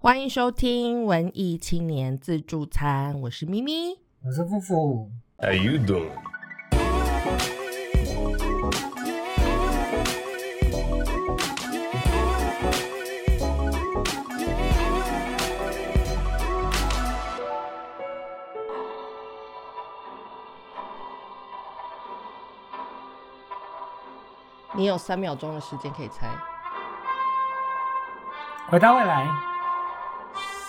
欢迎收听文艺青年自助餐，我是咪咪。我是富富，How you doing? 你有三秒钟的时间可以猜，回到未来，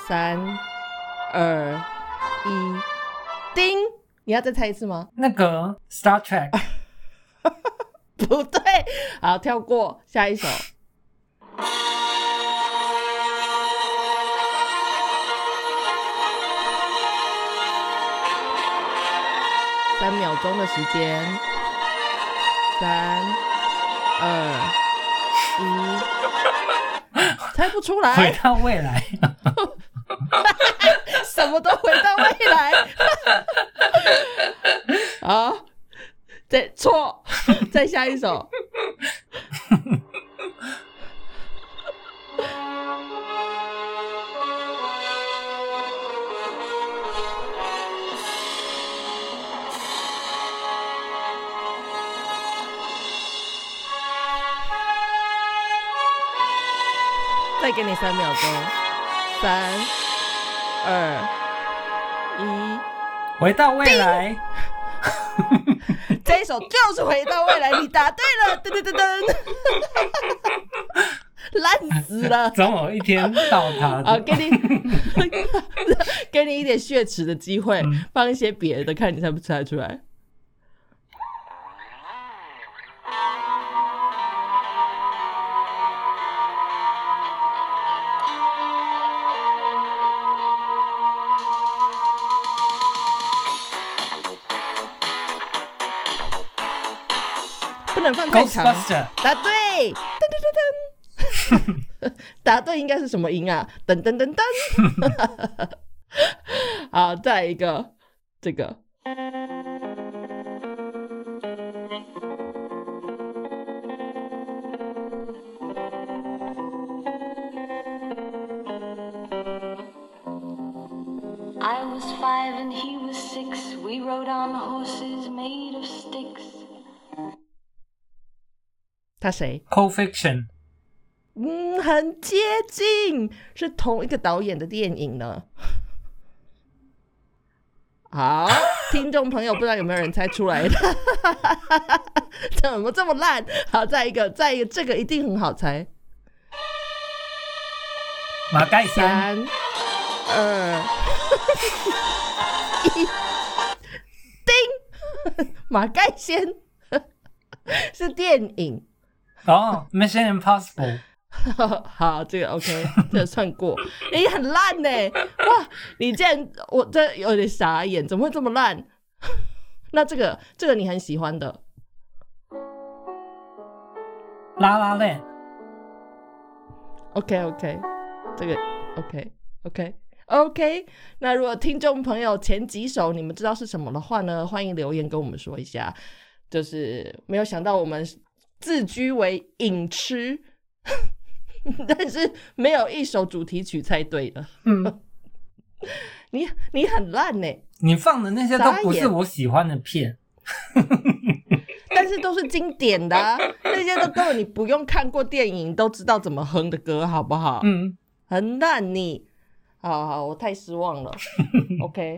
三、二、一，叮！你要再猜一次吗？那个 Star Trek，不对，好，跳过下一首。三秒钟的时间，三、二、一，猜不出回来，到未来，什么都回到未来。啊，再错，再下一首。再给你三秒钟，三、二、一。回到未来，这一首就是回到未来，你答对了，噔噔噔噔，烂死了。总有一天到他好，的。给你给你一点血池的机会，嗯放一些别的，看你猜不猜得出来。不能放太长。答对，噔噔噔噔，答对应该是什么音啊？噔噔噔噔。好，再来一个，这个他谁？Co-fiction，嗯，很接近，是同一个导演的电影呢。好，听众朋友，不知道有没有人猜出来的？怎么这么烂？好，再一个，再一个，这个一定很好猜。马盖先，三、二、一，叮！马盖先是电影。哦，Mission Impossible，好，这个 OK，这个算过。你很烂呢，哇！你竟然，我这有点傻眼，怎么会这么烂？那这个，这个你很喜欢的，拉拉链，OK OK，这个 OK OK OK。那如果听众朋友前几首你们知道是什么的话呢，欢迎留言跟我们说一下。就是没有想到我们自居为影痴，但是没有一首主题曲猜对的。嗯，你你很烂呢，你放的那些都不是我喜欢的片，但是都是经典的、啊，那些都根本你不用看过电影都知道怎么哼的歌，好不好？嗯，很烂你。好好，我太失望了。OK，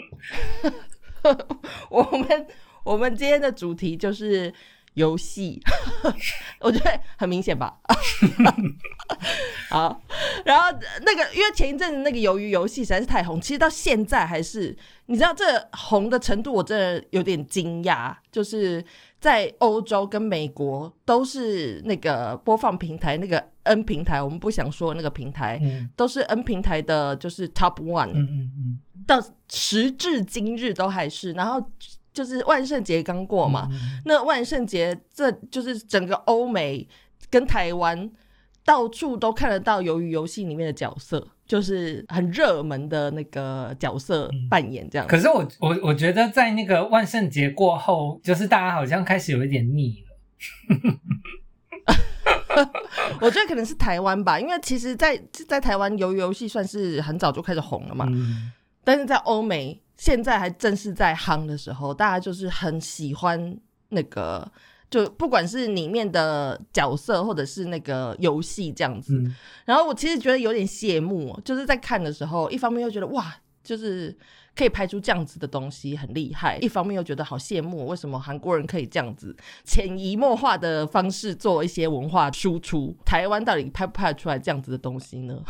我们我们今天的主题就是游戏，我觉得很明显吧。好，然后那个因为前一阵子那个鱿鱼游戏实在是太红，其实到现在还是你知道这红的程度，我真的有点惊讶，就是在欧洲跟美国都是那个播放平台那个 N 平台，我们不想说那个平台，嗯都是 N 平台的，就是 Top One，、嗯嗯嗯，到时至今日都还是。然后就是万圣节刚过嘛，嗯那万圣节这就是整个欧美跟台湾到处都看得到鱿鱼游戏里面的角色，就是很热门的那个角色扮演这样。可是我我我觉得在那个万圣节过后，就是大家好像开始有一点腻了。我觉得可能是台湾吧，因为其实在，在台湾鱿鱼游戏算是很早就开始红了嘛，嗯但是在欧美现在还正是在夯的时候，大家就是很喜欢那个，就不管是里面的角色或者是那个游戏这样子。嗯然后我其实觉得有点羡慕，就是在看的时候，一方面又觉得哇，就是可以拍出这样子的东西很厉害，一方面又觉得好羡慕，为什么韩国人可以这样子潜移默化的方式做一些文化输出？台湾到底拍不拍得出来这样子的东西呢？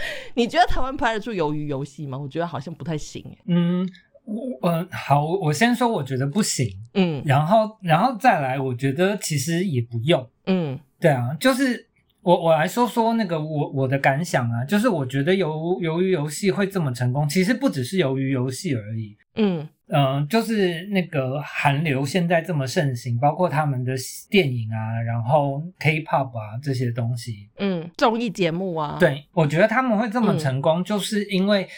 你觉得台湾拍得出鱿鱼游戏吗？我觉得好像不太行欸。嗯，我呃好，我我先说，我觉得不行，嗯然后然后再来，我觉得其实也不用。嗯对啊，就是我我来说说那个我我的感想啊，就是我觉得鱿鱿鱼游戏会这么成功，其实不只是鱿鱼游戏而已。嗯嗯、就是那个韩流现在这么盛行，包括他们的电影啊，然后 K-pop 啊这些东西，嗯，综艺节目啊，，对我觉得他们会这么嗯。成功，就是因为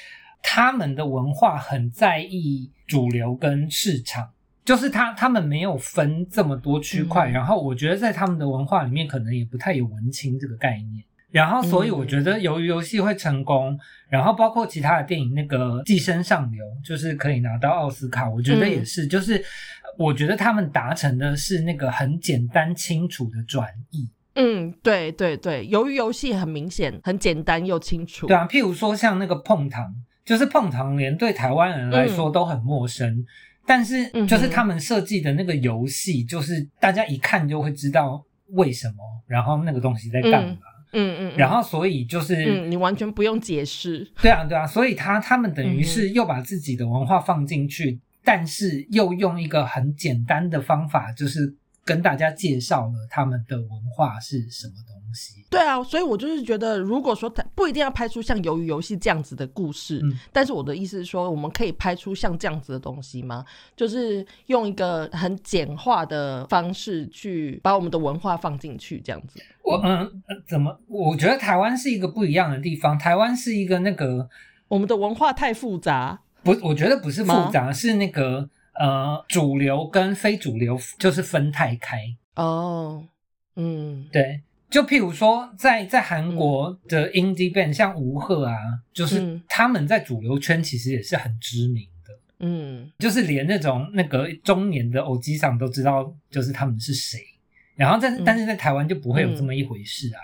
他们的文化很在意主流跟市场。就是他，他们没有分这么多区块，嗯。然后我觉得在他们的文化里面，可能也不太有文青这个概念，然后所以我觉得由于游戏会成功，然后包括其他的电影，那个《寄生上流》就是可以拿到奥斯卡，我觉得也是，就是我觉得他们达成的是那个很简单清楚的转译，嗯，对对对，由于游戏很明显，很简单又清楚。对啊，譬如说像那个碰糖，就是碰糖连对台湾人来说都很陌生，但是就是他们设计的那个游戏，就是大家一看就会知道为什么，然后那个东西在干嘛，嗯嗯，嗯然后所以就是。嗯，你完全不用解释。对啊，对啊，所以他他们等于嗯是又把自己的文化放进去，但是又用一个很简单的方法，就是跟大家介绍了他们的文化是什么东西。对啊，所以我就是觉得，如果说它不一定要拍出像鱿鱼游戏这样子的故事，嗯但是我的意思是说，我们可以拍出像这样子的东西吗？就是用一个很简化的方式去把我们的文化放进去，这样子。我嗯、呃怎么？我觉得台湾是一个不一样的地方。台湾是一个那个我们的文化太复杂，不，我觉得不是复杂，是那个呃主流跟非主流就是分太开。哦，嗯，对，就譬如说在在韩国的 indie band，、像吴赫啊，就是嗯他们在主流圈其实也是很知名的。嗯，就是连那种那个中年的偶机上都知道，就是他们是谁。然后但是、嗯但是在台湾就不会有这么一回事啊。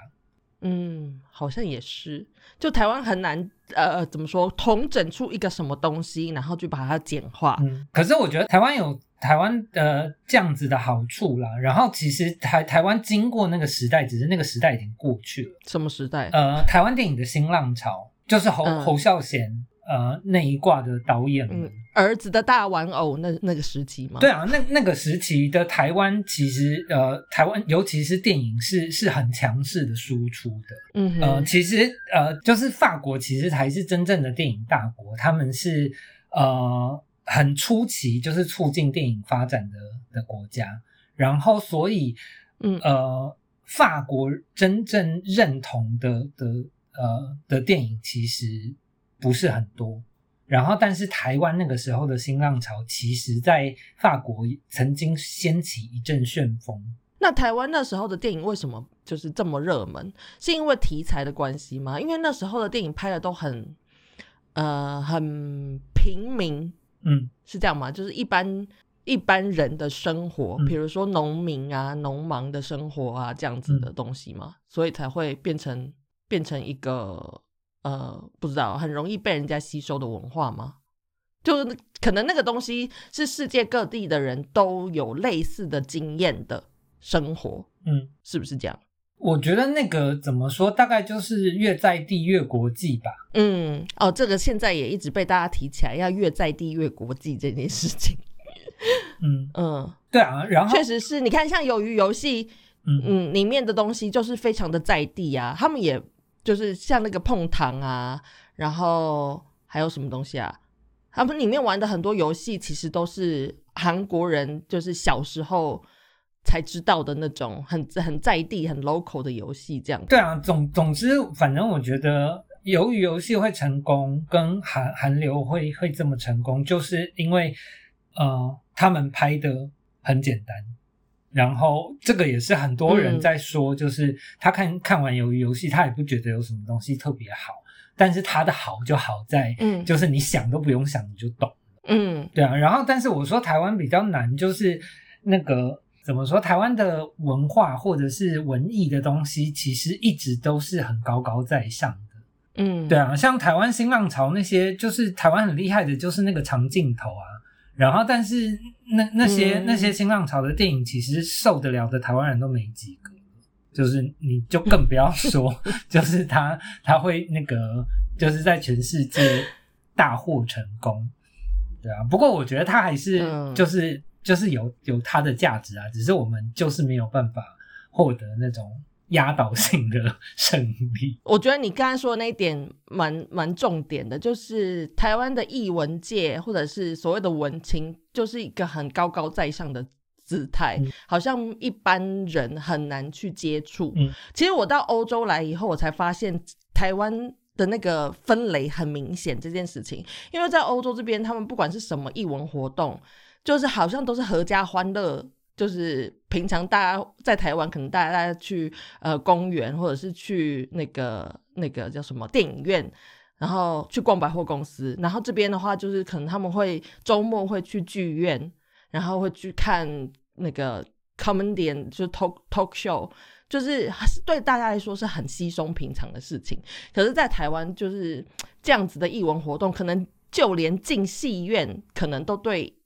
嗯，好像也是，就台湾很难，呃，怎么说，统整出一个什么东西，然后就把它简化。嗯，可是我觉得台湾有台湾的这样子的好处啦。然后其实台台湾经过那个时代，只是那个时代已经过去了。什么时代？呃，台湾电影的新浪潮就是侯、嗯侯孝贤呃那一挂的导演们。嗯，儿子的大玩偶那那个时期嘛？对啊，那那个时期的台湾，其实呃，台湾尤其是电影是是很强势的输出的。嗯哼，呃，其实呃，就是法国其实才是真正的电影大国，他们是呃很初期就是促进电影发展的的国家，然后所以嗯呃，法国真正认同的的呃的电影其实不是很多。然后，但是台湾那个时候的新浪潮，其实在法国曾经掀起一阵旋风。那台湾那时候的电影为什么就是这么热门？是因为题材的关系吗？因为那时候的电影拍的都很呃很平民，嗯，是这样吗？就是一般一般人的生活，嗯比如说农民啊、农忙的生活啊这样子的东西嘛，所以才会变成变成一个呃不知道很容易被人家吸收的文化吗？就是可能那个东西是世界各地的人都有类似的经验的生活，嗯，是不是这样？我觉得那个怎么说，大概就是越在地越国际吧。嗯，哦，这个现在也一直被大家提起来，要越在地越国际这件事情。嗯，嗯，对啊，然后确实是你看，像鱿鱼游戏，嗯嗯，里面的东西就是非常的在地啊。他们也就是像那个碰糖啊，然后还有什么东西啊？他们里面玩的很多游戏，其实都是韩国人就是小时候才知道的那种很很在地、很 local 的游戏，这样。对啊，总总之，反正我觉得由于游戏会成功，跟韩韩流会会这么成功，就是因为呃，他们拍的很简单，然后这个也是很多人嗯在说，就是他看看完鱿鱼游戏，他也不觉得有什么东西特别好，但是他的好就好在，嗯就是你想都不用想你就懂。嗯对啊，然后但是我说台湾比较难，就是那个怎么说，台湾的文化或者是文艺的东西，其实一直都是很高高在上的。嗯，对啊，像台湾新浪潮那些，就是台湾很厉害的，就是那个长镜头啊。然后，但是那那些、嗯那些新浪潮的电影，其实受得了的台湾人都没几个。就是你就更不要 说，就是他他会那个，就是在全世界大获成功。对啊，不过我觉得他还是嗯就是、就是有有它的价值啊，只是我们就是没有办法获得那种压倒性的 胜利。我觉得你刚才说的那一点蛮蛮重点的，就是台湾的艺文界或者是所谓的文青，就是一个很高高在上的姿态，嗯好像一般人很难去接触。嗯其实我到欧洲来以后，我才发现台湾。的那个分类很明显这件事情，因为在欧洲这边，他们不管是什么艺文活动，就是好像都是合家欢乐，就是平常大家在台湾，可能大家去呃公园，或者是去那个那个叫什么电影院，然后去逛百货公司。然后这边的话，就是可能他们会周末会去剧院，然后会去看那个 comedian，就是 talk talk show。就是对大家来说是很稀松平常的事情，可是，在台湾就是这样子的艺文活动，可能就连进戏院，可能都对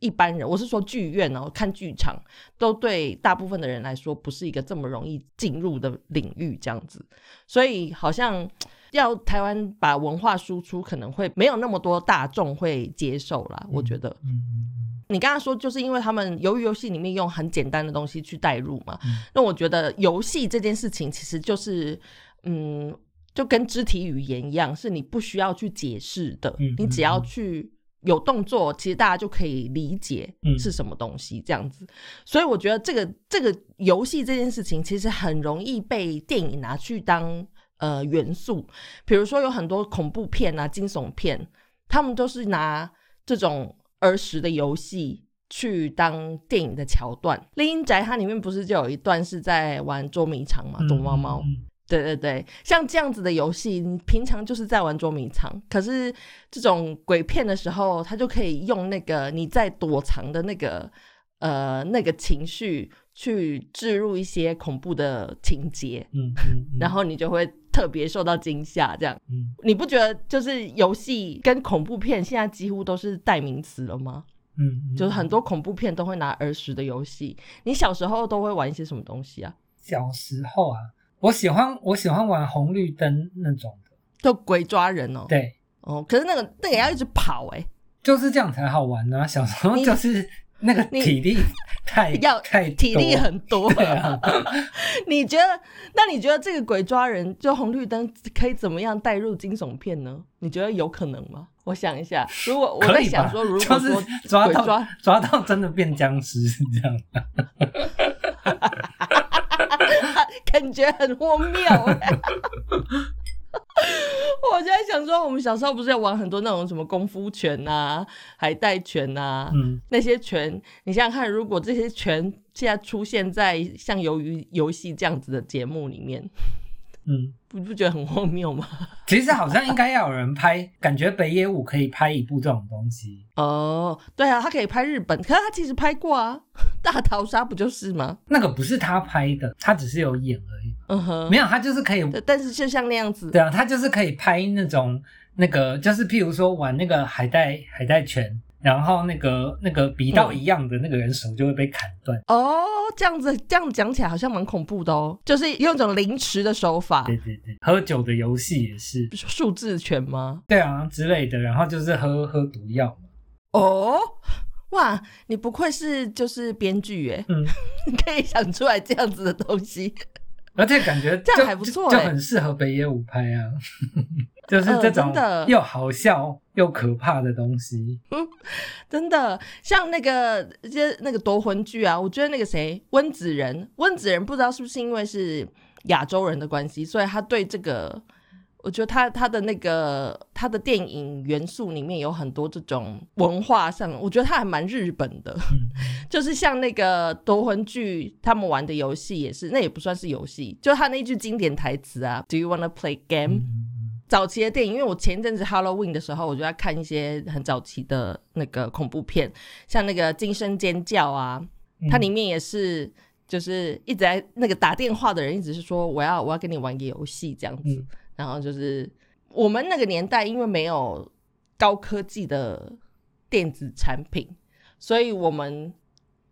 一般人，我是说剧院哦，看剧场，都对大部分的人来说不是一个这么容易进入的领域，这样子，所以好像 要台湾把文化输出，可能会没有那么多大众会接受啦，我觉得。嗯嗯你刚刚说，就是因为他们由于游戏里面用很简单的东西去代入嘛，嗯。那我觉得游戏这件事情其实就是，嗯，就跟肢体语言一样，是你不需要去解释的，嗯你只要去有动作，其实大家就可以理解嗯是什么东西这样子。所以我觉得这个这个游戏这件事情，其实很容易被电影拿去当呃元素，比如说有很多恐怖片啊、惊悚片，他们都是拿这种。儿时的游戏去当电影的桥段，《丽英宅》它里面不是就有一段是在玩捉迷藏嘛，嗯躲猫猫。嗯对对对，像这样子的游戏，你平常就是在玩捉迷藏，可是这种鬼片的时候，它就可以用那个你在躲藏的那个呃那个情绪去置入一些恐怖的情节，嗯嗯嗯，然后你就会特别受到惊吓。这样，嗯你不觉得就是游戏跟恐怖片现在几乎都是代名词了吗？嗯，嗯就是很多恐怖片都会拿儿时的游戏。你小时候都会玩一些什么东西啊？小时候啊，我喜欢我喜欢玩红绿灯那种的，就鬼抓人哦。对，哦，可是那个那个也要一直跑哎、就是这样才好玩呢、小时候就是那个你体力太 要太体力很多。对啊，你觉得？那你觉得这个鬼抓人就红绿灯可以怎么样带入惊悚片呢？你觉得有可能吗？我想一下，如果我在想说，如就是果说抓到抓，抓到真的变僵尸是这样，感觉很荒谬欸。我现在想说，我们小时候不是要玩很多那种什么功夫拳啊、海带拳啊，嗯，那些拳，你想想看，如果这些拳现在出现在像鱿鱼游戏这样子的节目里面，嗯，不不觉得很荒谬吗？其实好像应该要有人拍，感觉北野武可以拍一部这种东西。哦，对啊，他可以拍日本，可是他其实拍过啊，《大逃杀》不就是吗？那个不是他拍的，他只是有演而已。嗯哼，没有，他就是可以，但是就像那样子，对啊，他就是可以拍那种那个，就是譬如说玩那个海带海带拳，然后那个那个比到一样的那个人手就会被砍断。哦，这样子这样讲起来好像蛮恐怖的哦，就是用一种凌迟的手法，对对对，喝酒的游戏也是，数字拳吗？对啊之类的，然后就是喝喝毒药嘛。哦，哇，你不愧是就是编剧耶，嗯，你可以想出来这样子的东西。而且感觉这样还不错欸就就很适合北野武拍啊，就是这呃种真的。又好笑又可怕的东西。真的，像那个些那个夺魂剧啊，我觉得那个谁温子仁，温子仁不知道是不是因为是亚洲人的关系，所以他对这个我觉得他他的那个他的电影元素里面有很多这种文化上，我觉得他还蛮日本的，就是像那个夺魂剧他们玩的游戏也是，那也不算是游戏，就他那句经典台词啊，Do you wanna play game？、早期的电影，因为我前一阵子 Halloween 的时候，我就在看一些很早期的那个恐怖片，像那个《惊声尖叫》啊，它里面也是。就是一直在那个打电话的人一直是说我要我要跟你玩个游戏这样子，嗯然后就是我们那个年代因为没有高科技的电子产品，所以我们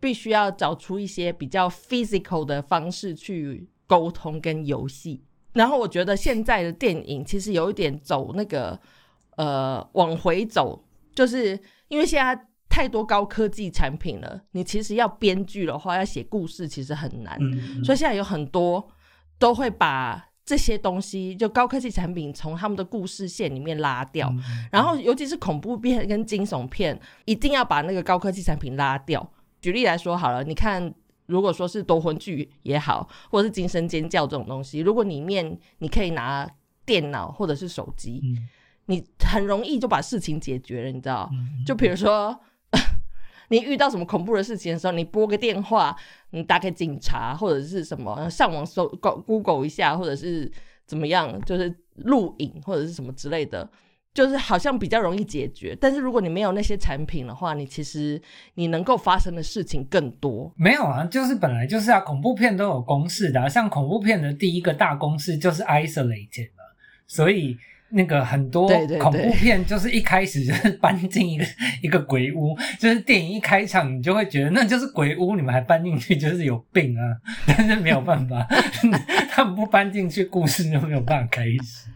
必须要找出一些比较 physical 的方式去沟通跟游戏。然后我觉得现在的电影其实有一点走那个呃往回走，就是因为现在太多高科技产品了，你其实要编剧的话，要写故事其实很难。嗯，所以现在有很多都会把这些东西，就高科技产品从他们的故事线里面拉掉，嗯然后尤其是恐怖片跟惊悚片，一定要把那个高科技产品拉掉。举例来说好了，你看，如果说是夺魂剧也好，或者是惊声尖叫这种东西，如果里面你可以拿电脑或者是手机，嗯你很容易就把事情解决了，你知道？嗯就比如说，你遇到什么恐怖的事情的时候，你拨个电话，你打给警察或者是什么，上网搜 Google 一下，或者是怎么样，就是录影或者是什么之类的，就是好像比较容易解决。但是如果你没有那些产品的话，你其实你能够发生的事情更多。没有啊，就是本来就是啊，恐怖片都有公式的、像恐怖片的第一个大公式就是 isolated，，所以那个很多恐怖片就是一开始就是搬进一个一个鬼屋，就是电影一开场你就会觉得那就是鬼屋，你们还搬进去就是有病啊，但是没有办法，他们不搬进去，故事就没有办法开始。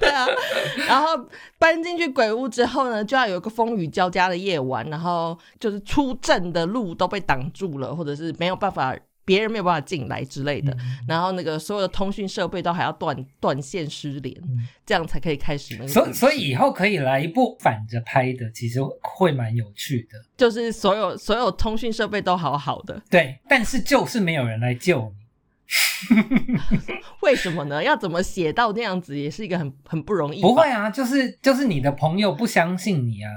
对啊，然后搬进去鬼屋之后呢，就要有一个风雨交加的夜晚，然后就是出镇的路都被挡住了，或者是没有办法，别人没有办法进来之类的。嗯然后那个所有的通讯设备都还要断断线失联，这样才可以开始那个。所以所以以后可以来一部反着拍的，其实会蛮有趣的。就是所有所有通讯设备都好好的，对，但是就是没有人来救你。为什么呢？要怎么写到那样子，也是一个很很不容易。不会，啊，就是就是你的朋友不相信你啊，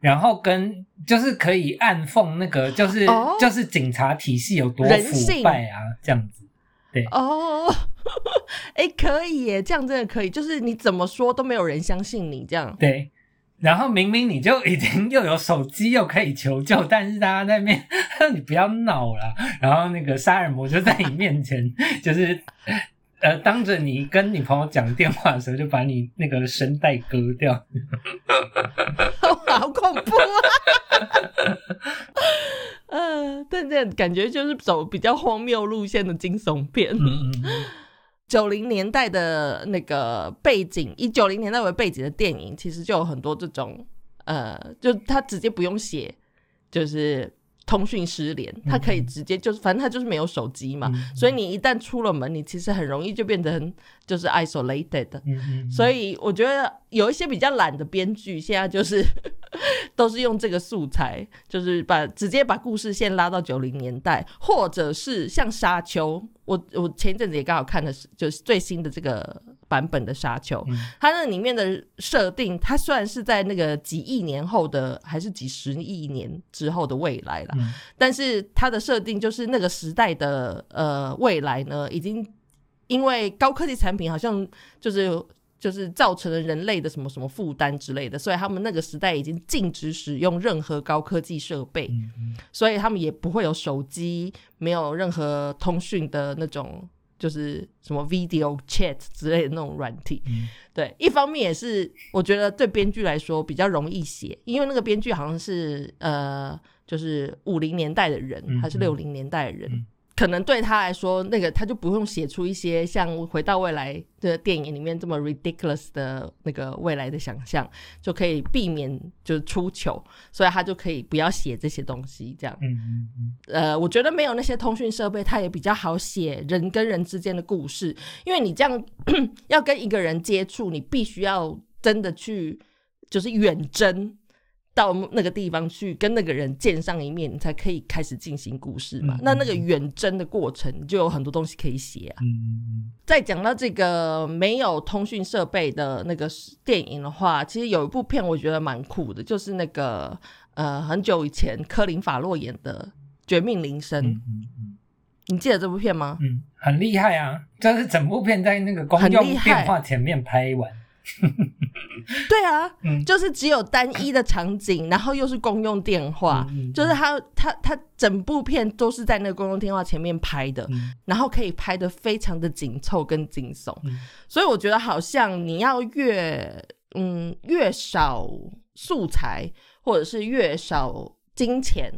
然后跟就是可以暗讽那个就是、哦就是警察体系有多腐败啊，这样子。对哦，哎，可以耶，这样真的可以。就是你怎么说都没有人相信你，这样对，然后明明你就已经又有手机又可以求救，但是大家在那边 你不要闹了，然后那个杀人魔就在你面前 就是。呃，当着你跟你朋友讲电话的时候，就把你那个声带割掉。好恐怖啊！呃，但这感觉就是走比较荒谬路线的惊悚片。嗯嗯嗯，九零年代的那个背景，以九零年代为背景的电影，其实就有很多这种，呃，就他直接不用写，就是通讯失联，他可以直接就是，反正他就是没有手机嘛，嗯所以你一旦出了门，你其实很容易就变成就是 isolated 的。所以我觉得有一些比较懒的编剧，现在就是 都是用这个素材，就是把直接把故事线拉到九零年代，或者是像《沙丘》，我我前一阵子也刚好看的是就是最新的这个版本的《沙丘》，嗯。它那里面的设定，它虽然是在那个几亿年后的，还是几十亿年之后的未来了，嗯。但是它的设定就是那个时代的呃未来呢，已经因为高科技产品好像就是就是造成了人类的什么什么负担之类的，所以他们那个时代已经禁止使用任何高科技设备，所以他们也不会有手机，没有任何通讯的那种。就是什么 video chat 之类的那种软体，嗯。对，一方面也是我觉得对编剧来说比较容易写，因为那个编剧好像是呃，就是五零年代的人，嗯还是六零年代的人，嗯可能对他来说，那个他就不用写出一些像《回到未来》的电影里面这么 ridiculous 的那个未来的想象，就可以避免就是出糗，所以他就可以不要写这些东西，这样。嗯嗯嗯呃，我觉得没有那些通讯设备，他也比较好写人跟人之间的故事，因为你这样 要跟一个人接触，你必须要真的去就是远征，到那个地方去跟那个人见上一面，你才可以开始进行故事嘛。嗯那那个远征的过程，你就有很多东西可以写啊。嗯嗯再讲到这个没有通讯设备的那个电影的话，其实有一部片我觉得蛮酷的，就是那个呃很久以前科林法洛演的《绝命铃声》嗯嗯嗯你记得这部片吗？嗯，很厉害啊！就是整部片在那个公用电话前面拍完，对啊，嗯。就是只有单一的场景，然后又是公用电话，嗯嗯就是他他他整部片都是在那个公用电话前面拍的，嗯。然后可以拍的非常的紧凑跟惊悚，嗯。所以我觉得好像你要越嗯越少素材或者是越少金钱，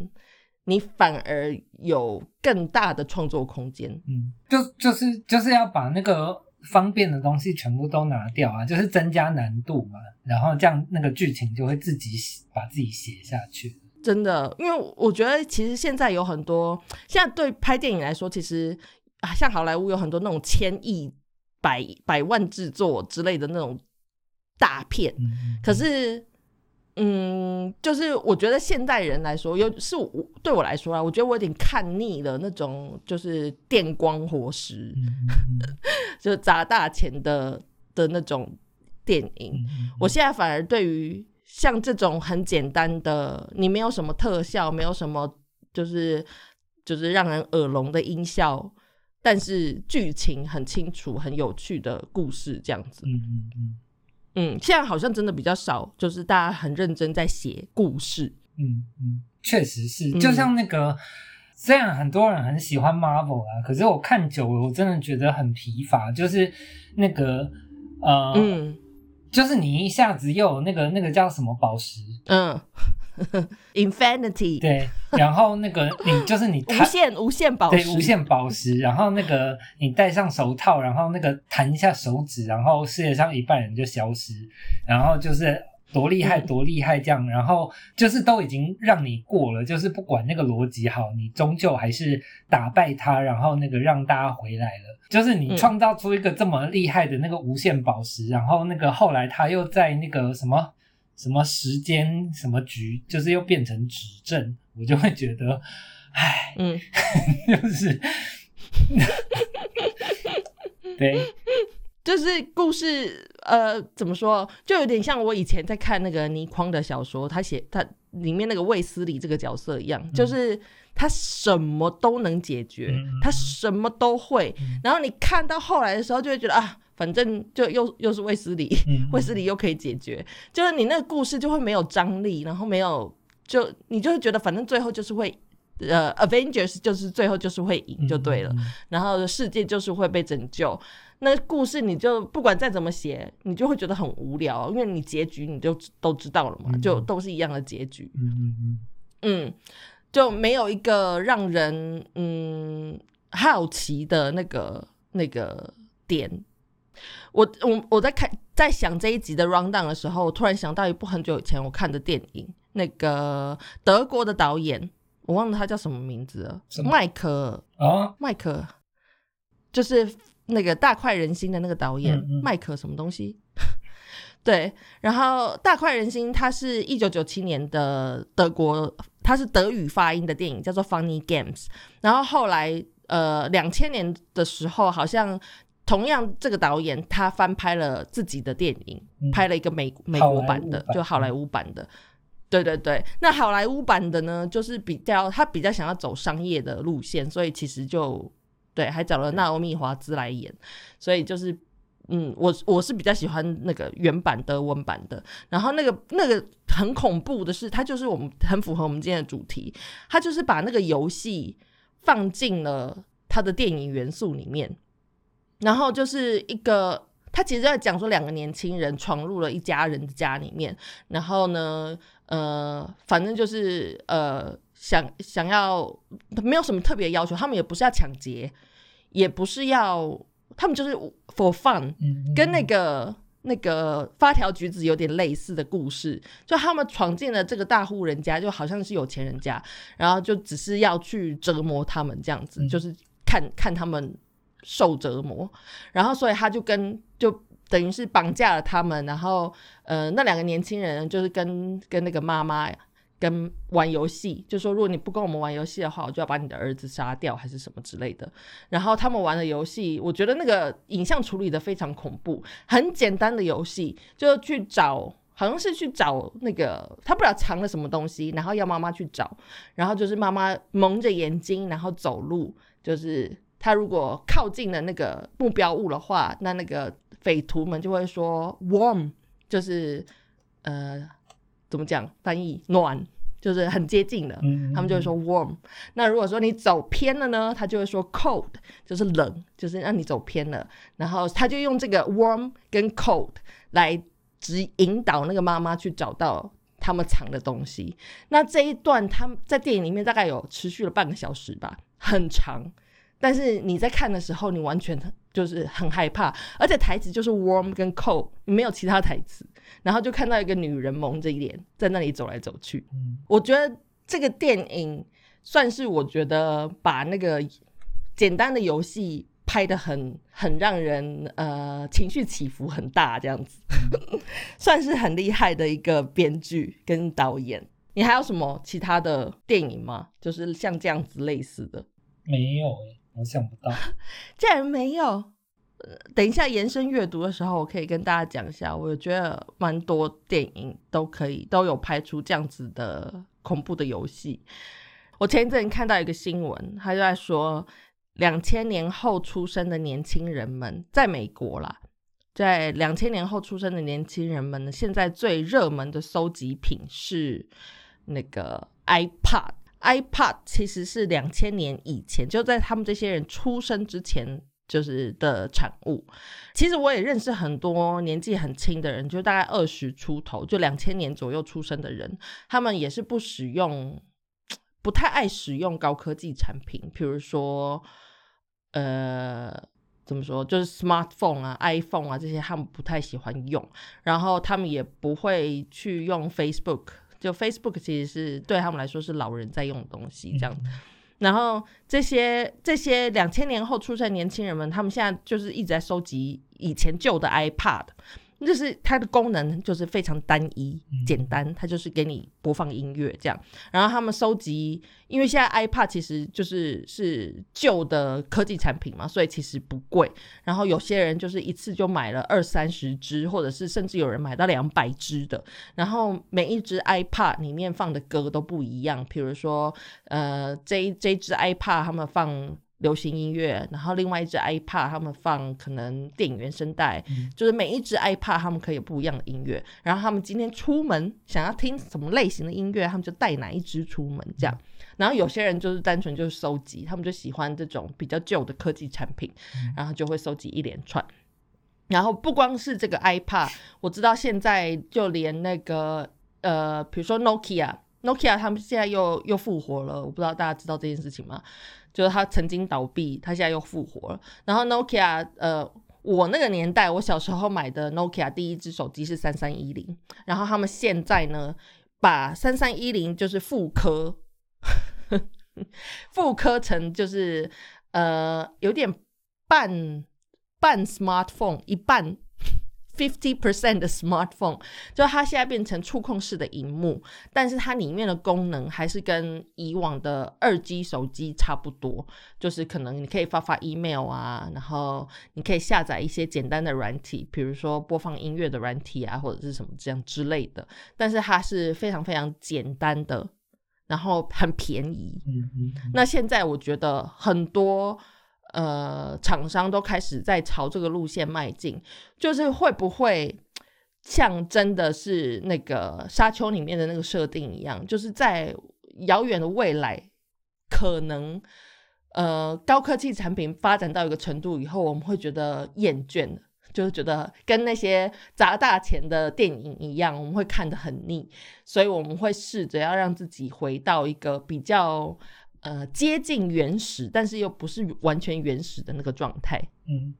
你反而有更大的创作空间。嗯，就就是就是要把那个方便的东西全部都拿掉啊，就是增加难度嘛，然后这样那个剧情就会自己写把自己写下去。真的，因为我觉得其实现在有很多，现在对拍电影来说，其实啊，像好莱坞有很多那种千亿、百百万制作之类的那种大片，可是。嗯，就是我觉得现代人来说，有是我对我来说啊，我觉得我有点看腻了那种就是电光火石，就砸大钱的的那种电影。我现在反而对于像这种很简单的，你没有什么特效，没有什么就是就是让人耳聋的音效，但是剧情很清楚、很有趣的故事，这样子。嗯嗯嗯嗯，现在好像真的比较少，就是大家很认真在写故事。嗯嗯，确实是，嗯就像那个。虽然很多人很喜欢 Marvel 啊，可是我看久了，我真的觉得很疲乏。就是那个呃，嗯就是你一下子又有那个那个叫什么宝石，嗯 Infinity，对，然后那个 你就是你无限无限宝石，对无限宝石，然后那个你戴上手套，然后那个弹一下手指，然后世界上一半人就消失，然后就是多厉害嗯。多厉害这样，然后就是都已经让你过了，就是不管那个逻辑好，你终究还是打败他，然后那个让大家回来了。就是你嗯。创造出一个这么厉害的那个无限宝石，然后那个后来他又在那个什么什么时间什么局，就是又变成指证，我就会觉得，唉，嗯，就是，对，就是故事，呃，怎么说，就有点像我以前在看那个倪匡的小说，他写他里面那个卫斯理这个角色一样，就是他什么都能解决，嗯。他什么都会，然后你看到后来的时候，就会觉得啊，反正就又又是卫斯理，嗯卫斯理又可以解决，就是你那个故事就会没有张力，然后没有就你就会觉得反正最后就是会。呃，Avengers 就是最后就是会赢就对了，嗯然后世界就是会被拯救。那故事你就不管再怎么写，你就会觉得很无聊，因为你结局你就都知道了嘛，嗯就都是一样的结局。嗯嗯嗯嗯，就没有一个让人嗯好奇的那个那个点。我我我在看在想这一集的 round down 的时候，我突然想到一部很久以前我看的电影，那个德国的导演，我忘了他叫什么名字了麦克啊，麦克，就是那个大快人心的那个导演，嗯嗯麦克什么东西？对，然后大快人心，它是一九九七年的德国，它是德语发音的电影，叫做《Funny Games》。然后后来，呃，两千年的时候，好像同样这个导演他翻拍了自己的电影，嗯。拍了一个美美国版的，版就好莱坞版的。对对对，那好莱坞版的呢，就是比较他比较想要走商业的路线，所以其实就对，还找了娜欧米华兹来演，所以就是嗯，我我是比较喜欢那个原版德文版的，然后那个那个很恐怖的是，它就是我们很符合我们今天的主题，它就是把那个游戏放进了它的电影元素里面，然后就是一个。他其实在讲说，两个年轻人闯入了一家人的家里面，然后呢，呃，反正就是呃，想想要没有什么特别要求，他们也不是要抢劫，也不是要，他们就是 for fun，嗯，嗯跟那个那个发条橘子有点类似的故事，就他们闯进了这个大户人家，就好像是有钱人家，然后就只是要去折磨他们这样子，嗯就是看看他们受折磨，然后所以他就跟就等于是绑架了他们，然后呃，那两个年轻人就是跟跟那个妈妈跟玩游戏，就说如果你不跟我们玩游戏的话，我就要把你的儿子杀掉，还是什么之类的。然后他们玩的游戏，我觉得那个影像处理的非常恐怖，很简单的游戏，就去找。好像是去找那个他不知道藏了什么东西，然后要妈妈去找，然后就是妈妈蒙着眼睛，然后走路，就是他如果靠近了那个目标物的话，那那个匪徒们就会说 warm，就是呃怎么讲翻译暖，就是很接近的，嗯他们就会说 warm。那如果说你走偏了呢，他就会说 cold，就是冷，就是让你走偏了。然后他就用这个 warm 跟 cold 来指引导那个妈妈去找到他们藏的东西。那这一段他们在电影里面大概有持续了半个小时吧，很长。但是你在看的时候，你完全就是很害怕，而且台词就是 warm 跟 cold，没有其他台词。然后就看到一个女人蒙着脸在那里走来走去。嗯我觉得这个电影算是我觉得把那个简单的游戏拍的很很让人呃情绪起伏很大，这样子，算是很厉害的一个编剧跟导演。你还有什么其他的电影吗？就是像这样子类似的？没有诶，我想不到。竟然没有。等一下延伸阅读的时候，我可以跟大家讲一下。我觉得蛮多电影都可以都有拍出这样子的恐怖的游戏。我前一阵看到一个新闻，他就在说，两千年后出生的年轻人们，在美国啦，在两千年后出生的年轻人们呢，现在最热门的收集品是那个 iPad。iPad 其实是两千年以前，就在他们这些人出生之前，就是的产物。其实我也认识很多年纪很轻的人，就大概二十出头，就两千年左右出生的人，他们也是不使用，不太爱使用高科技产品，比如说，呃。怎么说？就是 smartphone 啊、iPhone 啊这些，他们不太喜欢用，然后他们也不会去用 Facebook。就 Facebook 其实是对他们来说是老人在用的东西，这样。然后这些这些两千年后出生年轻人们，他们现在就是一直在收集以前旧的 iPad，就是它的功能就是非常单一嗯简单，它就是给你播放音乐这样。然后他们收集，因为现在 iPad 其实就是是旧的科技产品嘛，所以其实不贵。然后有些人就是一次就买了二三十支，或者是甚至有人买到两百支的。然后每一只 iPad 里面放的歌都不一样，比如说呃这一这一只 iPad 他们放。流行音乐，然后另外一只 iPad 他们放可能电影原声带，嗯就是每一只 iPad 他们可以有不一样的音乐，然后他们今天出门想要听什么类型的音乐，他们就带哪一支出门这样。然后有些人就是单纯就是收集，他们就喜欢这种比较旧的科技产品，然后就会收集一连串。然后不光是这个 iPad，我知道现在就连那个呃，比如说 Nokia。Nokia 他们现在又又复活了，我不知道大家知道这件事情吗？就是它曾经倒闭，它现在又复活了。然后 Nokia，呃，我那个年代，我小时候买的 Nokia 第一只手机是三三一零，然后他们现在呢，把三三一零就是复刻，复刻成就是呃有点半半 smartphone 一半。Fifty percent 的 smartphone，就它现在变成触控式的荧幕，但是它里面的功能还是跟以往的二 G 手机差不多，就是可能你可以发发 email 啊，然后你可以下载一些简单的软体，比如说播放音乐的软体啊，或者是什么这样之类的。但是它是非常非常简单的，然后很便宜。嗯嗯嗯那现在我觉得很多呃厂商都开始在朝这个路线迈进，就是会不会像真的是那个沙丘里面的那个设定一样，就是在遥远的未来，可能呃高科技产品发展到一个程度以后，我们会觉得厌倦。就是觉得跟那些砸大钱的电影一样，我们会看得很腻，所以我们会试着要让自己回到一个比较呃接近原始，但是又不是完全原始的那个状态。嗯，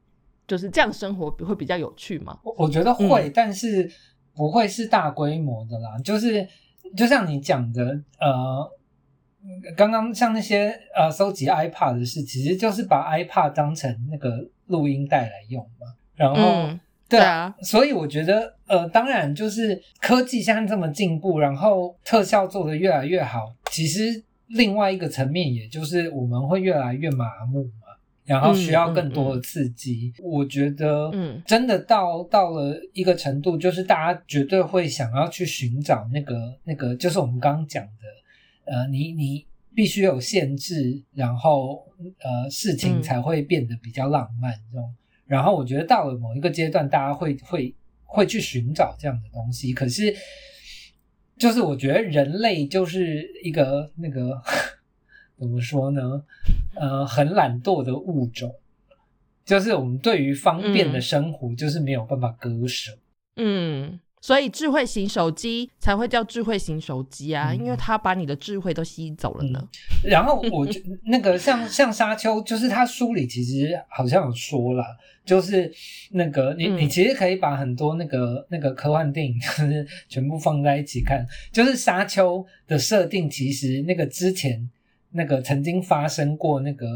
就是这样生活会比较有趣吗？我我觉得会，但是不会是大规模的啦。就是就像你讲的，呃，刚刚像那些呃收集 iPad 的事，其实就是把 iPad 当成那个录音带来用嘛。然后嗯对啊，啊，所以我觉得，呃，当然就是科技现在这么进步，然后特效做得越来越好，其实另外一个层面，也就是我们会越来越麻木嘛，然后需要更多的刺激。我觉得，嗯真的到到了一个程度，就是大家绝对会想要去寻找那个那个，就是我们刚刚讲的，呃，你你必须有限制，然后呃，事情嗯才会变得比较浪漫这种。然后我觉得到了某一个阶段，大家会会会去寻找这样的东西。可是，就是我觉得人类就是一个那个怎么说呢？呃，很懒惰的物种，就是我们对于方便的嗯生活就是没有办法割舍。嗯，所以智慧型手机才会叫智慧型手机啊，嗯因为它把你的智慧都吸走了呢。然后我就那个像像沙丘，就是他书里其实好像有说了，就是那个你嗯你其实可以把很多那个那个科幻电影就是全部放在一起看，就是沙丘的设定，其实那个之前那个曾经发生过那个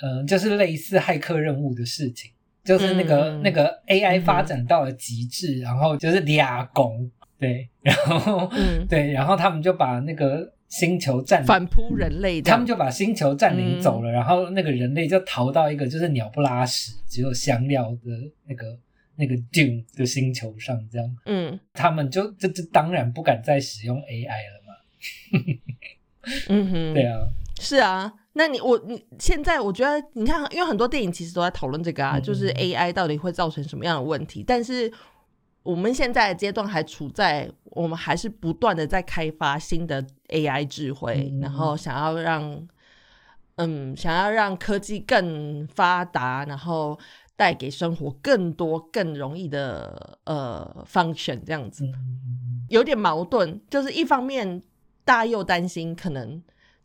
呃，就是类似骇客任务的事情。就是那个、嗯。那个 AI 发展到了极致，然后就是俩拱，对，然后、嗯。对，然后他们就把那个星球占领反扑人类的，他们就把星球占领走嗯。了，然后那个人类就逃到一个就是鸟不拉屎，只有香料的那个那个 Dune 的星球上，这样。嗯。他们就这这当然不敢再使用 AI 了嘛。嗯哼，对啊，是啊，那你我你现在我觉得你看，因为很多电影其实都在讨论这个啊，嗯就是 AI 到底会造成什么样的问题，但是我们现在的阶段还处在我们还是不断的在开发新的 AI 智慧，嗯然后想要让嗯想要让科技更发达，然后带给生活更多更容易的呃 function 这样子。有点矛盾，就是一方面大家又担心可能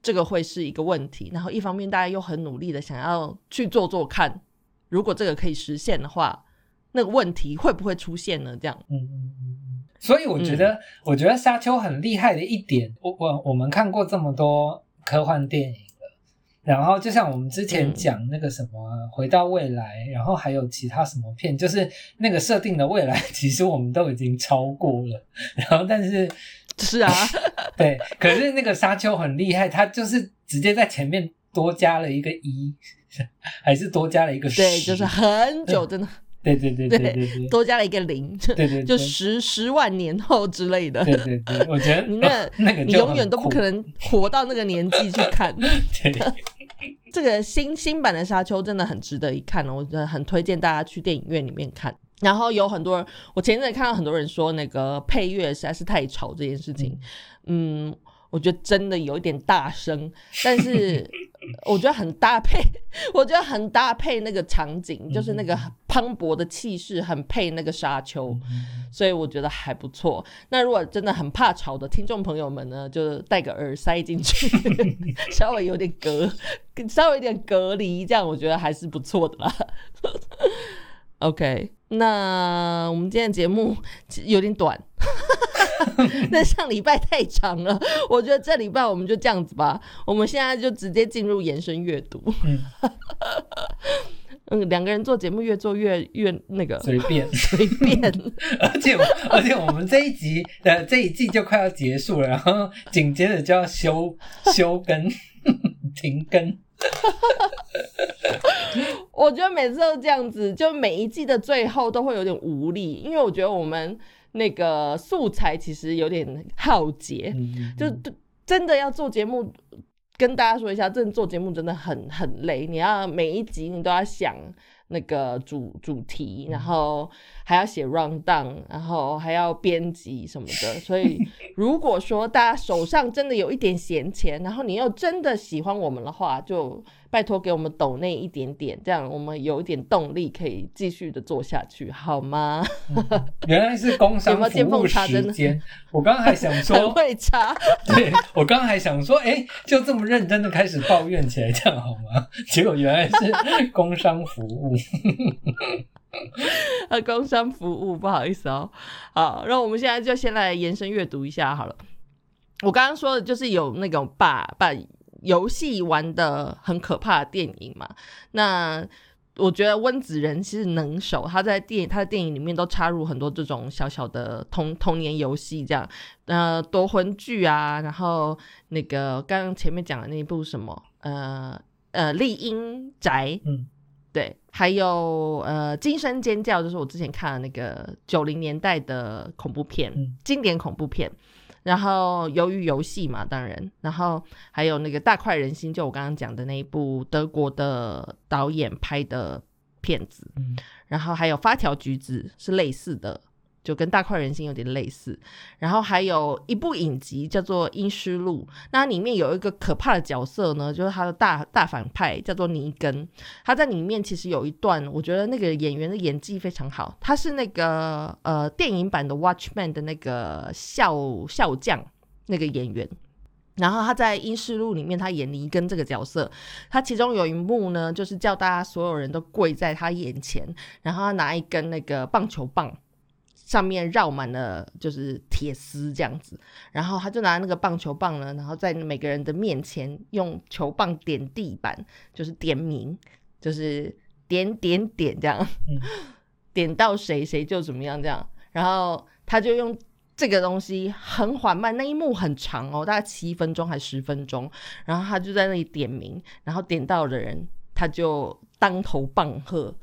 这个会是一个问题，然后一方面大家又很努力的想要去做做看，如果这个可以实现的话，那个问题会不会出现呢？这样，嗯嗯嗯嗯。所以我觉得，我觉得沙丘很厉害的一点，我我我们看过这么多科幻电影了，然后就像我们之前嗯。讲那个什么啊回到未来，然后还有其他什么片，就是那个设定的未来，其实我们都已经超过了，然后但是是啊，对，可是那个沙丘很厉害，它就是直接在前面多加了一个一，还是多加了一个十，对，就是很久，真的对对对对多加了一个零，对对，就对十十万年后之类的。对对对，我觉得你那那个你永远都不可能活到那个年纪去看。对。这个新新版的《沙丘》真的很值得一看哦，我觉得很推荐大家去电影院里面看。然后有很多人，我前一阵看到很多人说那个配乐实在是太吵这件事情，嗯，我觉得真的有一点大声，但是 我觉得很搭配，我觉得很搭配那个场景，就是那个磅礴的气势，很配那个沙丘。所以我觉得还不错。那如果真的很怕吵的听众朋友们呢，就戴个耳塞进去，稍微有点隔，稍微有点隔离，这样我觉得还是不错的啦。OK，那我们今天的节目有点短，那上礼拜太长了，我觉得这礼拜我们就这样子吧。我们现在就直接进入延伸阅读。嗯 嗯，两个人做节目越做越越那个随便，随便。而且而且我们这一集呃这一季就快要结束了，然后紧接着就要休休更停更，我觉得每次都这样子，就每一季的最后都会有点无力，因为我觉得我们那个素材其实有点耗竭，嗯，就真的要做节目，跟大家说一下，真的做节目真的很很累，你要每一集你都要想那个主主题，然后还要写 round down，然后还要编辑什么的。所以如果说大家手上真的有一点闲钱，然后你又真的喜欢我们的话，就拜托给我们抖那一点点，这样我们有一点动力可以继续的做下去，好吗？原来是工商服务时间，我刚刚还想很说，会查。对我刚刚还想说，哎，就这么认真的开始抱怨起来，这样好吗？结果原来是工商服务，呃，工商服务，不好意思哦。好，那我们现在就先来延伸阅读一下好了。我刚刚说的就是有那种把把游戏玩的很可怕的电影嘛。那我觉得温子仁是能手，他在电他的电影里面都插入很多这种小小的童童年游戏，这样呃夺魂剧啊，然后那个刚刚前面讲的那一部什么呃呃丽英宅，嗯，对，还有呃惊声尖叫，就是我之前看的那个九零年代的恐怖片，嗯经典恐怖片。然后由于游戏嘛，当然，然后还有那个大快人心，就我刚刚讲的那一部德国的导演拍的片子，嗯然后还有发条橘子是类似的，就跟大快人心有点类似。然后还有一部影集叫做《阴尸路》，那里面有一个可怕的角色呢，就是他的大大反派叫做尼根。他在里面其实有一段，我觉得那个演员的演技非常好，他是那个呃电影版的《Watchman》的那个笑笑将那个演员。然后他在《阴尸路》里面，他演尼根这个角色，他其中有一幕呢，就是叫大家所有人都跪在他眼前，然后他拿一根那个棒球棒，上面绕满了就是铁丝这样子，然后他就拿那个棒球棒呢，然后在每个人的面前用球棒点地板，就是点名，就是点点点这样，嗯 点到谁谁就怎么样这样，然后他就用。这个东西很缓慢，那一幕很长哦，大概七分钟还十分钟。然后他就在那里点名，然后点到的人他就当头棒喝，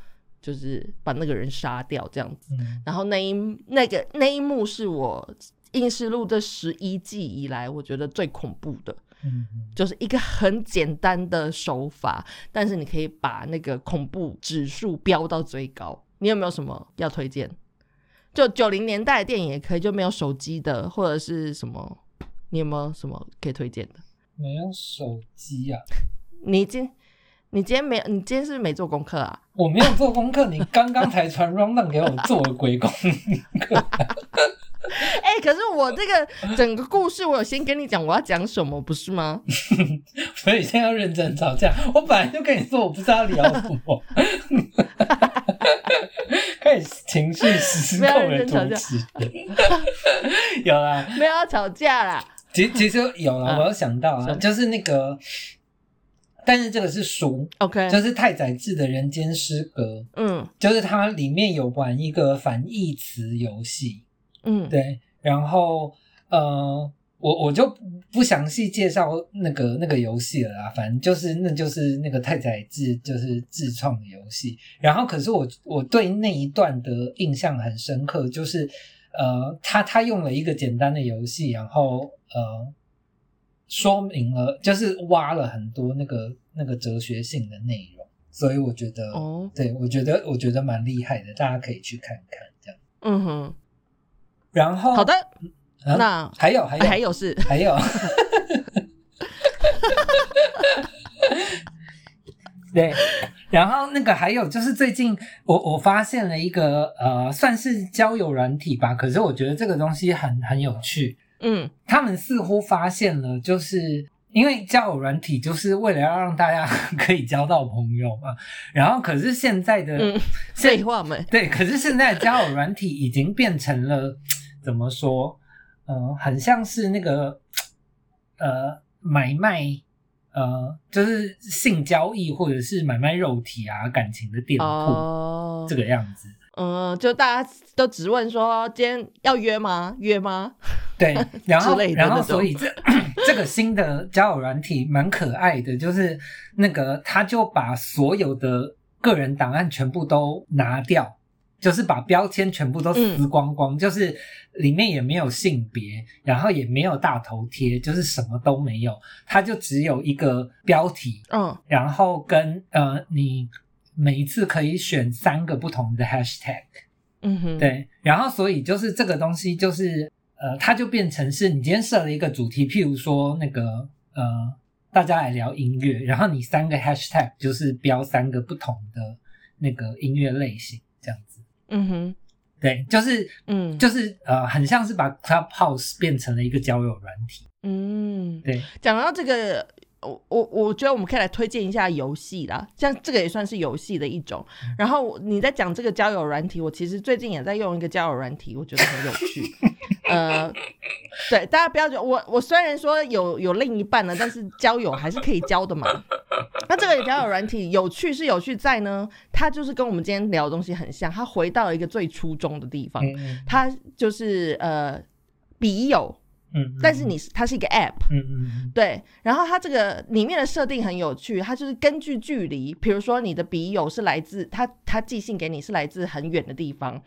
就是把那个人杀掉这样子。嗯然后那一那个那一幕是我《应试录》这十一季以来我觉得最恐怖的，就是一个很简单的手法，但是你可以把那个恐怖指数飙到最高。你有没有什么要推荐？就九零年代的电影也可以，就没有手机的或者是什么，你有没有什么可以推荐的？没有手机啊，你今你今天没有，你今天是不是没做功课啊？我没有做功课，你刚刚才传 round down 给我做了鬼功课。哎、可是我这个整个故事，我有先跟你讲我要讲什么，不是吗？所以现在要认真吵架。我本来就跟你说，我不知道聊什么，开始情绪失控真吵架。有啦，没有要吵架啦。其其实有了，嗯我有想到啊，就是那个，但是这个是书，OK，就是太宰治的《人间失格》，嗯就是它里面有玩一个反义词游戏，嗯，对，然后呃，我我就不不详细介绍那个那个游戏了啦，反正就是那就是那个太宰治就是自创的游戏。然后可是我我对那一段的印象很深刻，就是呃，他他用了一个简单的游戏，然后呃。说明了，就是挖了很多那个那个哲学性的内容，所以我觉得，哦。对我觉得我觉得蛮厉害的，大家可以去看看这样。嗯哼，然后好的，啊？那还有还有。还有是还有，对，然后那个还有就是最近我我发现了一个呃，算是交友软体吧，可是我觉得这个东西很很有趣。嗯他们似乎发现了，就是因为交友软体就是为了要让大家可以交到朋友嘛，然后可是现在的、嗯，废话们，对，可是现在的交友软体已经变成了怎么说？呃，很像是那个呃买卖，呃，就是性交易或者是买卖肉体啊感情的店铺、哦这，个样子。嗯，就大家都只问说今天要约吗？约吗？对，然后然后所以这 这个新的交友软体蛮可爱的，就是那个他就把所有的个人档案全部都拿掉。就是把标签全部都撕光光，就是里面也没有性别，然后也没有大头贴，就是什么都没有，它就只有一个标题，嗯。然后跟呃你每一次可以选三个不同的 hashtag，嗯哼，，对，然后所以就是这个东西就是呃，它就变成是你今天设了一个主题，譬如说那个呃，大家来聊音乐，然后你三个 hashtag 就是标三个不同的那个音乐类型，这样子。嗯哼，对，就是嗯，就是呃，很像是把 Clubhouse 变成了一个交友软体。嗯，对，讲到这个，我我我觉得我们可以来推荐一下游戏啦，像这个也算是游戏的一种。然后你在讲这个交友软体，我其实最近也在用一个交友软体，我觉得很有趣。呃，对，大家不要觉得我我虽然说有有另一半了，但是交友还是可以交的嘛。那这个交友软体有趣是有趣在呢，它就是跟我们今天聊的东西很像，它回到了一个最初衷的地方，嗯它就是呃笔友，嗯，但是你是它是一个 app。嗯对，然后它这个里面的设定很有趣，它就是根据距离，比如说你的笔友是来自他，他寄信给你是来自很远的地方，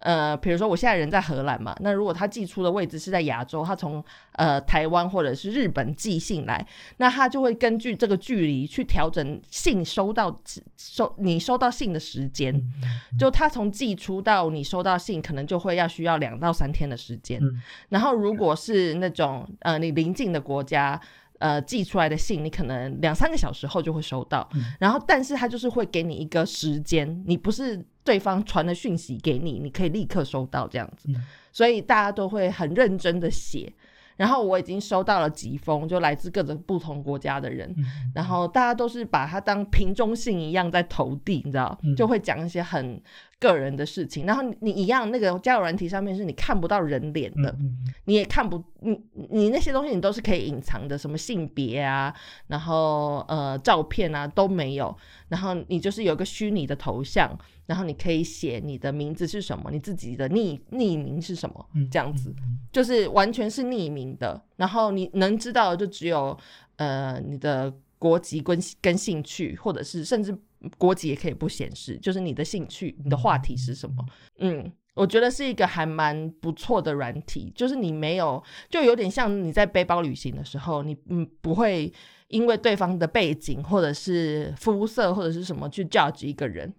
呃，比如说我现在人在荷兰嘛，那如果他寄出的位置是在亚洲，他从呃台湾或者是日本寄信来，那他就会根据这个距离去调整信收到收你收到信的时间，嗯就他从寄出到你收到信，可能就会要需要两到三天的时间。嗯。然后如果是那种呃你邻近的国家。呃，寄出来的信，你可能两三个小时后就会收到，嗯然后但是他就是会给你一个时间，你不是对方传的讯息给你，你可以立刻收到这样子，嗯所以大家都会很认真的写。然后我已经收到了几封，就来自各种不同国家的人，嗯然后大家都是把它当瓶中信一样在投递，你知道嗯，就会讲一些很个人的事情。然后你你一样，那个交友软体上面是你看不到人脸的，嗯你也看不你你那些东西你都是可以隐藏的，什么性别啊，然后呃照片啊都没有，然后你就是有个虚拟的头像，然后你可以写你的名字是什么，你自己的匿匿名是什么，嗯这样子。嗯就是完全是匿名的，然后你能知道的就只有呃你的国籍跟跟兴趣，或者是甚至国籍也可以不显示，就是你的兴趣、你的话题是什么。嗯，我觉得是一个还蛮不错的软体，就是你没有，就有点像你在背包旅行的时候，你嗯不会因为对方的背景或者是肤色或者是什么去 judge 一个人。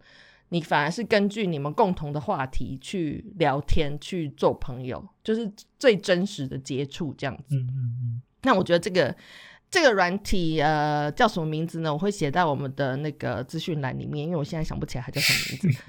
你反而是根据你们共同的话题去聊天、去做朋友，就是最真实的接触这样子。嗯嗯那我觉得这个这个软体呃叫什么名字呢？我会写在我们的那个资讯栏里面，因为我现在想不起来它叫什么名字。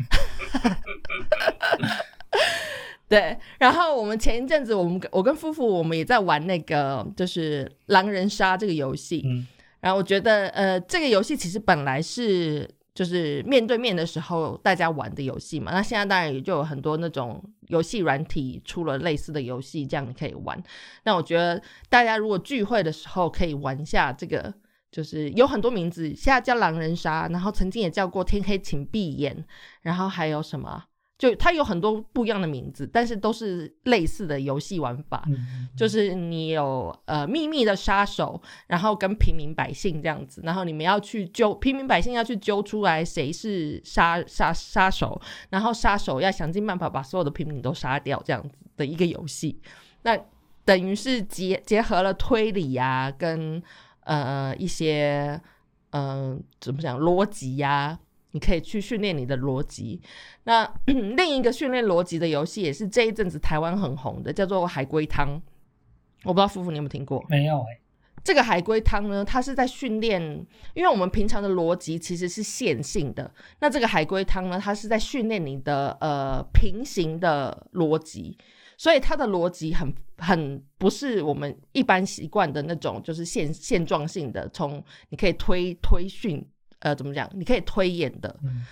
对，然后我们前一阵子，我们我跟夫妇我们也在玩那个就是狼人杀这个游戏。嗯然后我觉得，呃，这个游戏其实本来是就是面对面的时候大家玩的游戏嘛。那现在当然也就有很多那种游戏软体出了类似的游戏，这样可以玩。那我觉得大家如果聚会的时候可以玩一下这个，就是有很多名字，现在叫狼人杀，然后曾经也叫过天黑请闭眼，然后还有什么？就它有很多不一样的名字，但是都是类似的游戏玩法。嗯就是你有呃秘密的杀手，然后跟平民百姓这样子，然后你们要去揪平民百姓要去揪出来谁是杀杀杀手，然后杀手要想尽办法把所有的平民都杀掉这样子的一个游戏。那等于是结结合了推理啊，跟呃一些嗯、呃怎么讲逻辑呀、你可以去训练你的逻辑。那 另一个训练逻辑的游戏也是这一阵子台湾很红的，叫做海龟汤。我不知道夫妇你有没有听过？没有哎，这个海龟汤呢，它是在训练，因为我们平常的逻辑其实是线性的，那这个海龟汤呢，它是在训练你的呃平行的逻辑，所以它的逻辑很很不是我们一般习惯的那种，就是现现状性的，从你可以推推训，呃，怎么讲？你可以推演的，嗯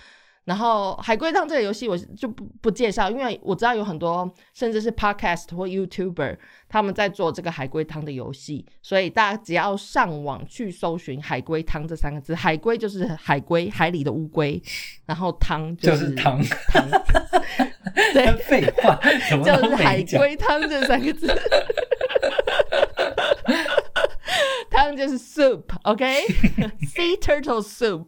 然后海龟汤这个游戏我就不不介绍，因为我知道有很多甚至是 podcast 或 YouTuber 他们在做这个海龟汤的游戏，所以大家只要上网去搜寻“海龟汤”这三个字，海龟就是海龟，海里的乌龟，然后汤就是是汤，汤，对，废话，什么都就是海。龟汤这三个字。汤就是 soup，OK？Sea、turtle soup。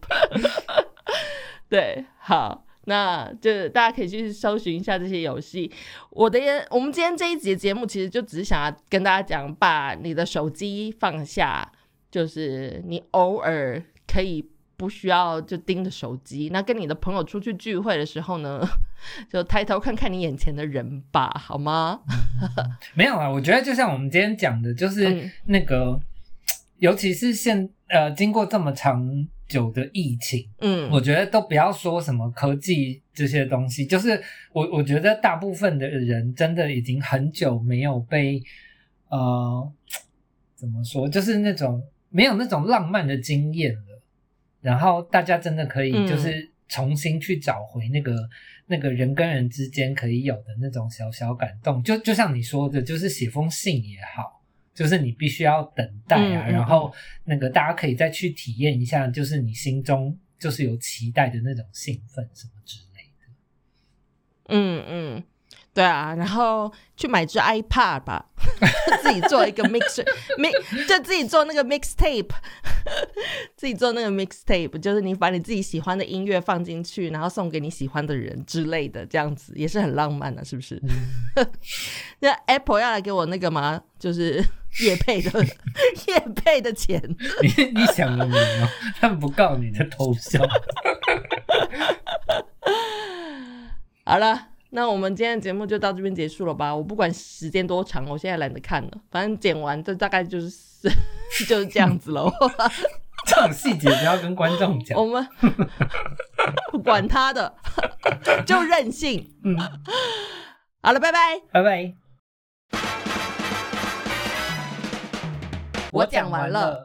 对，好，那就大家可以去搜寻一下这些游戏。我的也，我们今天这一集的节目其实就只是想要跟大家讲，把你的手机放下，就是你偶尔可以不需要就盯着手机。那跟你的朋友出去聚会的时候呢，就抬头看看你眼前的人吧，好吗？没有啊，我觉得就像我们今天讲的，就是嗯那个，尤其是现呃，经过这么长久的疫情，嗯，我觉得都不要说什么科技这些东西，就是我我觉得大部分的人真的已经很久没有被呃 怎么说，就是那种没有那种浪漫的经验了。然后大家真的可以嗯。就是重新去找回那个、那个人跟人之间可以有的那种小小感动，就就像你说的，就是写封信也好，就是你必须要等待啊，嗯嗯然后那个大家可以再去体验一下，就是你心中就是有期待的那种兴奋什么之类的。嗯嗯，对啊，然后去买只 iPad 吧，自己做一个 mixer mix，就自己做那个 mixtape，自己做那个 mixtape，就是你把你自己喜欢的音乐放进去，然后送给你喜欢的人之类的，这样子也是很浪漫的、是不是？那 Apple 要来给我那个吗？就是叶配的 叶配的钱。你你想了没有？他们不告你的偷笑。好了，那我们今天的节目就到这边结束了吧？我不管时间多长，我现在懒得看了，反正剪完这大概就是 就是这样子喽。这种细节不要跟观众讲我。们不管他的，就任性。嗯，好了，拜拜。拜拜。我讲完了。